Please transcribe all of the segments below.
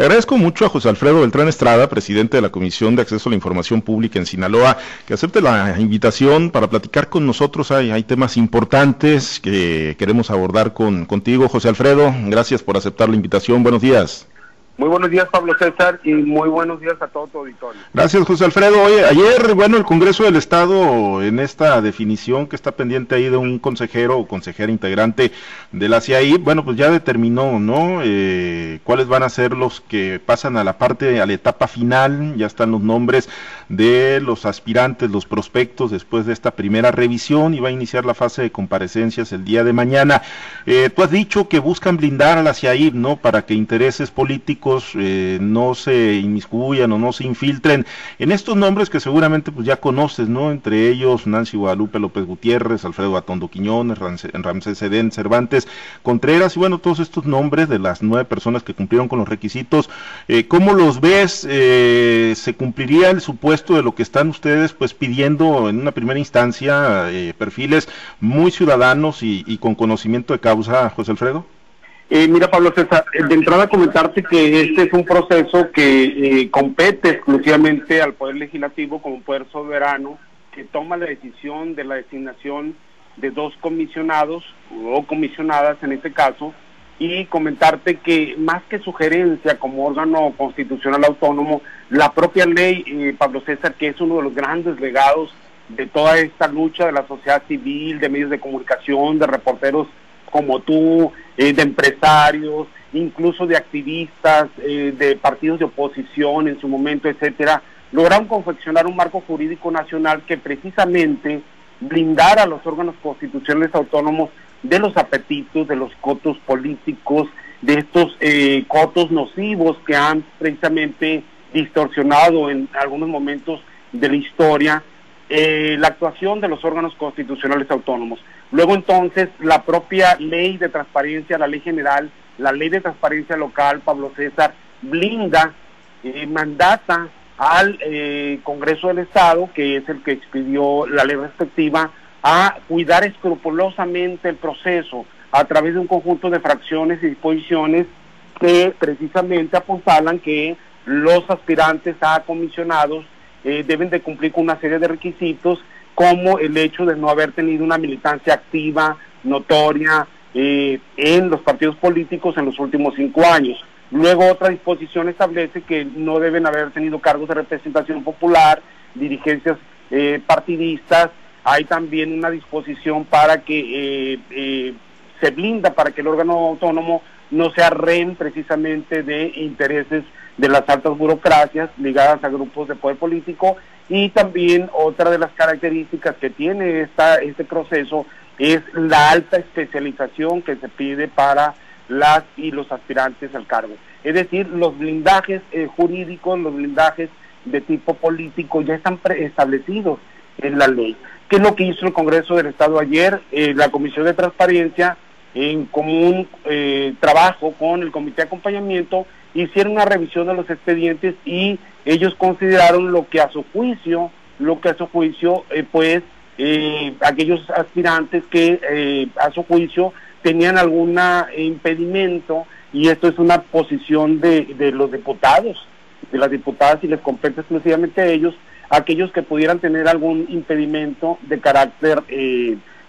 Agradezco mucho a José Alfredo Beltrán Estrada, presidente de la Comisión de Acceso a la Información Pública en Sinaloa, que acepte la invitación para platicar con nosotros. Hay, hay temas importantes que queremos abordar con, contigo, José Alfredo. Gracias por aceptar la invitación. Buenos días. Muy buenos días, Pablo César, y muy buenos días a todo tu auditorio. Gracias, José Alfredo. Oye, ayer, bueno, el Congreso del Estado, en esta definición que está pendiente ahí de un consejero o consejera integrante de la CIAI, bueno, pues ya determinó, ¿no? Eh, cuáles van a ser los que pasan a la parte, a la etapa final, ya están los nombres de los aspirantes, los prospectos después de esta primera revisión y va a iniciar la fase de comparecencias el día de mañana. Eh, tú has dicho que buscan blindar a la CIAI, ¿no? Para que intereses políticos eh, no se inmiscuyan o no se infiltren en estos nombres que seguramente pues ya conoces, ¿no? Entre ellos Nancy Guadalupe López Gutiérrez, Alfredo Atondo Quiñones, Ramsés Edén, Cervantes, Contreras y bueno, todos estos nombres de las nueve personas que cumplieron con los requisitos, eh, ¿cómo los ves? Eh, ¿Se cumpliría el supuesto de lo que están ustedes pues pidiendo en una primera instancia perfiles muy ciudadanos y, y con conocimiento de causa, José Alfredo? Eh, mira, Pablo César, eh, de entrada comentarte que este es un proceso que eh, compete exclusivamente al Poder Legislativo como poder soberano que toma la decisión de la designación de dos comisionados o comisionadas en este caso y comentarte que más que sugerencia como órgano constitucional autónomo, la propia ley, Pablo César, que es uno de los grandes legados de toda esta lucha de la sociedad civil, de medios de comunicación, de reporteros como tú, eh, de empresarios, incluso de activistas, eh, de partidos de oposición en su momento, etcétera, lograron confeccionar un marco jurídico nacional que precisamente blindara a los órganos constitucionales autónomos de los apetitos, de los cotos políticos, de estos eh, cotos nocivos que han precisamente distorsionado en algunos momentos de la historia la actuación de los órganos constitucionales autónomos. Luego entonces la propia ley de transparencia, la ley general, la ley de transparencia local, Pablo César, blinda, eh, mandata al eh, Congreso del Estado, que es el que expidió la ley respectiva, a cuidar escrupulosamente el proceso a través de un conjunto de fracciones y disposiciones que precisamente apuntalan que los aspirantes a comisionados eh, deben de cumplir con una serie de requisitos como el hecho de no haber tenido una militancia activa, notoria, eh, en los partidos políticos en los últimos cinco años. Luego otra disposición establece que no deben haber tenido cargos de representación popular, dirigencias eh, partidistas. Hay también una disposición para que eh, se blinda para que el órgano autónomo no sea rehén precisamente de intereses de las altas burocracias ligadas a grupos de poder político y también otra de las características que tiene esta, este proceso es la alta especialización que se pide para las y los aspirantes al cargo. Es decir, los blindajes eh, jurídicos, los blindajes de tipo político ya están establecidos en la ley. ¿Qué es lo que hizo el Congreso del Estado ayer? Eh, la Comisión de Transparencia, en común eh, trabajo con el Comité de Acompañamiento, hicieron una revisión de los expedientes y ellos consideraron lo que a su juicio, lo que a su juicio, eh, pues, eh, aquellos aspirantes que eh, a su juicio tenían algún impedimento y esto es una posición de, de los diputados, de las diputadas y les compete exclusivamente a ellos, aquellos que pudieran tener algún impedimento de carácter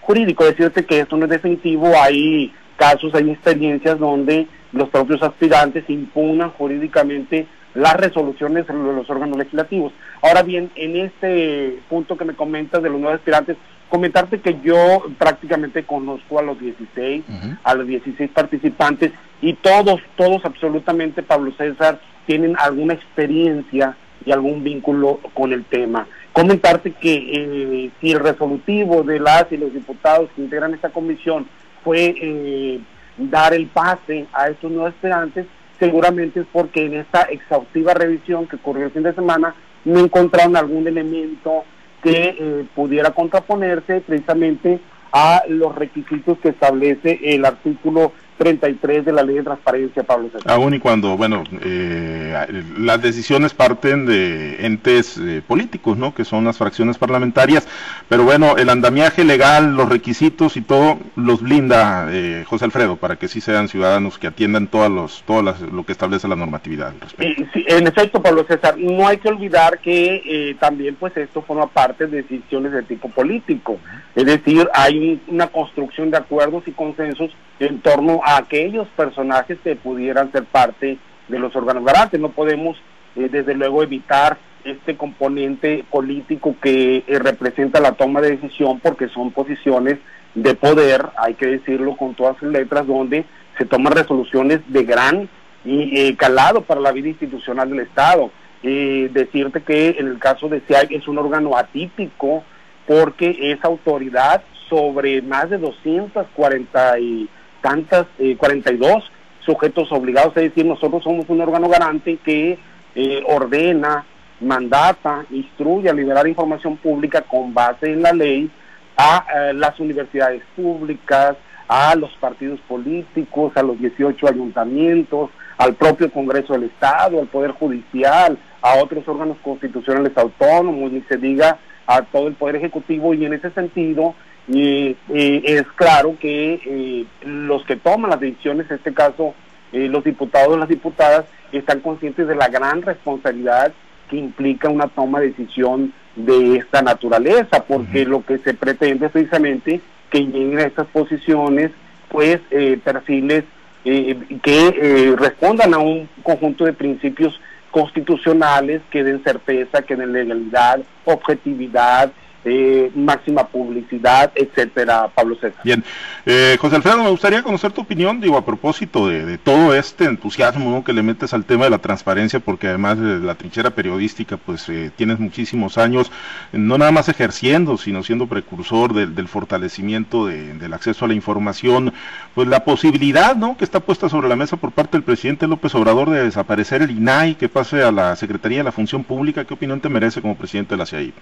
jurídico. Decirte que esto no es definitivo, hay casos, hay experiencias donde los propios aspirantes impugnan jurídicamente las resoluciones de los órganos legislativos. Ahora bien, en este punto que me comentas de los nuevos aspirantes, comentarte que yo prácticamente conozco a los 16, a los 16 participantes y todos, todos absolutamente, Pablo César, tienen alguna experiencia y algún vínculo con el tema. Comentarte que eh, si el resolutivo de las y los diputados que integran esta comisión fue eh, dar el pase a estos nuevos aspirantes, seguramente es porque en esta exhaustiva revisión que ocurrió el fin de semana no encontraron algún elemento que eh, pudiera contraponerse precisamente a los requisitos que establece el artículo 33 de la ley de transparencia, Pablo César. Aún y cuando, bueno, eh, las decisiones parten de entes eh, políticos, ¿no? Que son las fracciones parlamentarias, pero bueno, el andamiaje legal, los requisitos y todo los blinda eh, José Alfredo para que sí sean ciudadanos que atiendan todos los, todas lo que establece la normatividad. Sí, en efecto, Pablo César, no hay que olvidar que también, pues, esto forma parte de decisiones de tipo político, es decir, hay una construcción de acuerdos y consensos en torno a aquellos personajes que pudieran ser parte de los órganos garantes. No podemos, eh, desde luego, evitar este componente político que eh, representa la toma de decisión porque son posiciones de poder, hay que decirlo con todas sus letras, donde se toman resoluciones de gran y, eh, calado para la vida institucional del Estado. decirte que en el caso de CIAI es un órgano atípico porque es autoridad sobre más de 240 y tantas, eh, 42 sujetos obligados, es decir, nosotros somos un órgano garante que eh, ordena, mandata, instruye a liberar información pública con base en la ley a eh, las universidades públicas, a los partidos políticos, a los 18 ayuntamientos, al propio Congreso del Estado, al Poder Judicial, a otros órganos constitucionales autónomos, ni se diga a todo el Poder Ejecutivo, y en ese sentido y es claro que eh, los que toman las decisiones, en este caso eh, los diputados y las diputadas, están conscientes de la gran responsabilidad que implica una toma de decisión de esta naturaleza, porque lo que se pretende es precisamente que lleguen a estas posiciones, pues, eh, perfiles que respondan a un conjunto de principios constitucionales que den certeza, que den legalidad, objetividad, eh, máxima publicidad, etcétera, Pablo César. Bien, eh, José Alfredo, me gustaría conocer tu opinión, digo, a propósito de, todo este entusiasmo que le metes al tema de la transparencia, porque además de la trinchera periodística, pues eh, tienes muchísimos años, no nada más ejerciendo, sino siendo precursor del fortalecimiento del acceso a la información, pues la posibilidad, ¿no?, que está puesta sobre la mesa por parte del presidente López Obrador de desaparecer el INAI, que pase a la Secretaría de la Función Pública, ¿qué opinión te merece como presidente de la CIAI?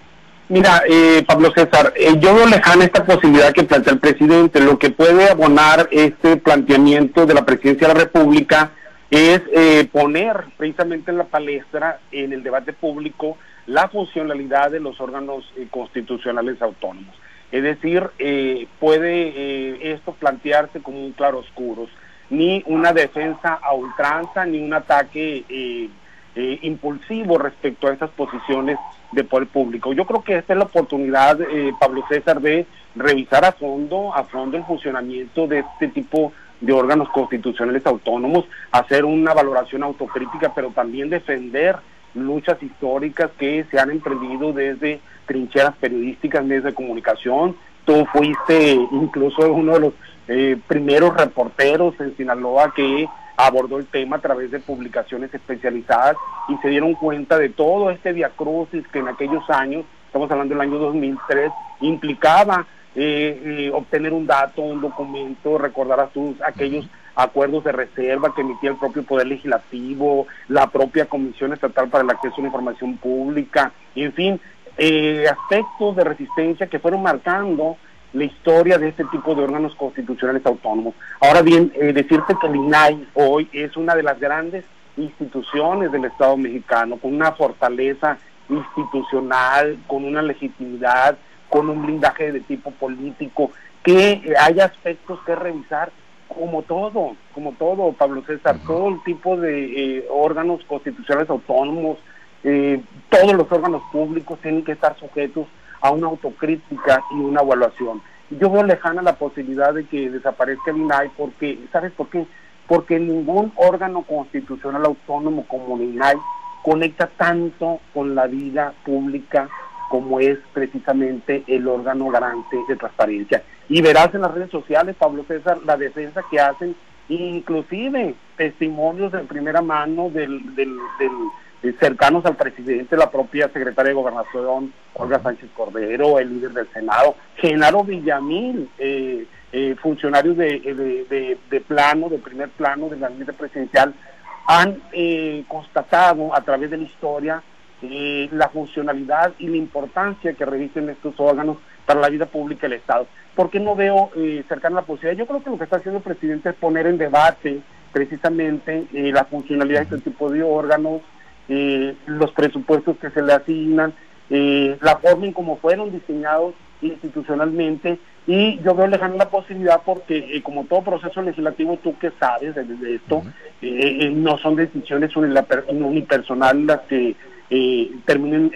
Mira, eh, Pablo César, eh, yo veo lejana esta posibilidad que plantea el presidente. Lo que puede abonar este planteamiento de la presidencia de la República es eh, poner precisamente en la palestra, en el debate público, la funcionalidad de los órganos constitucionales autónomos. Es decir, puede esto plantearse como un claro oscuro, ni una defensa a ultranza, ni un ataque impulsivo respecto a esas posiciones de poder público. Yo creo que esta es la oportunidad, eh, Pablo César, de revisar a fondo, a fondo el funcionamiento de este tipo de órganos constitucionales autónomos, hacer una valoración autocrítica, pero también defender luchas históricas que se han emprendido desde trincheras periodísticas, desde comunicación. Tú fuiste incluso uno de los eh, primeros reporteros en Sinaloa que abordó el tema a través de publicaciones especializadas y se dieron cuenta de todo este diacrucis que en aquellos años, estamos hablando del año 2003, implicaba eh, eh, obtener un dato, un documento, recordar a sus aquellos acuerdos de reserva que emitía el propio Poder Legislativo, la propia Comisión Estatal para el Acceso a la Información Pública, en fin, eh, aspectos de resistencia que fueron marcando la historia de este tipo de órganos constitucionales autónomos. Ahora bien, eh, decirte que el INAI hoy es una de las grandes instituciones del Estado mexicano, con una fortaleza institucional, con una legitimidad, con un blindaje de tipo político, que eh, hay aspectos que revisar como todo, como todo, Pablo César, todo el tipo de eh, órganos constitucionales autónomos, todos los órganos públicos tienen que estar sujetos a una autocrítica y una evaluación. Yo veo lejana la posibilidad de que desaparezca el INAI porque, ¿sabes por qué? Porque ningún órgano constitucional autónomo como el INAI conecta tanto con la vida pública como es precisamente el órgano garante de transparencia. Y verás en las redes sociales, Pablo César, la defensa que hacen, inclusive testimonios de primera mano del, del, cercanos al presidente, la propia secretaria de Gobernación, Olga Sánchez Cordero, el líder del Senado, Genaro Villamil, eh, eh, funcionarios de, de, plano, de primer plano del gabinete presidencial, han constatado a través de la historia la funcionalidad y la importancia que revisten estos órganos para la vida pública del Estado. ¿Por qué no veo eh, cercana la posibilidad? Yo creo que lo que está haciendo el presidente es poner en debate precisamente eh, la funcionalidad de este tipo de órganos, eh, los presupuestos que se le asignan, eh, la forma en cómo fueron diseñados institucionalmente y yo veo lejana la posibilidad porque eh, como todo proceso legislativo tú que sabes de, esto eh, no son decisiones unipersonales las que terminen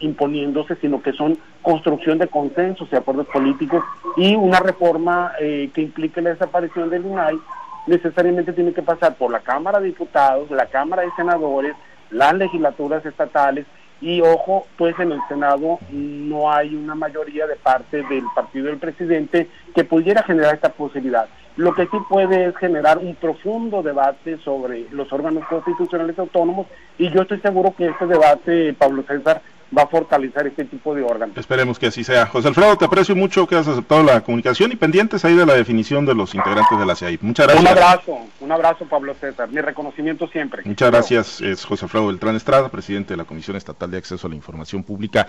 imponiéndose sino que son construcción de consensos y acuerdos políticos y una reforma que implique la desaparición del INAI necesariamente tiene que pasar por la Cámara de Diputados, la Cámara de Senadores, las legislaturas estatales y ojo, pues en el Senado no hay una mayoría de parte del partido del presidente que pudiera generar esta posibilidad. Lo que sí puede es generar un profundo debate sobre los órganos constitucionales autónomos y yo estoy seguro que este debate, Pablo César, va a fortalecer este tipo de órganos. Esperemos que así sea. José Alfredo, te aprecio mucho que has aceptado la comunicación y pendientes ahí de la definición de los integrantes de la CIAI. Muchas gracias. Un abrazo, un abrazo Pablo César, mi reconocimiento siempre. Muchas gracias, es José Alfredo Beltrán Estrada, presidente de la Comisión Estatal de Acceso a la Información Pública.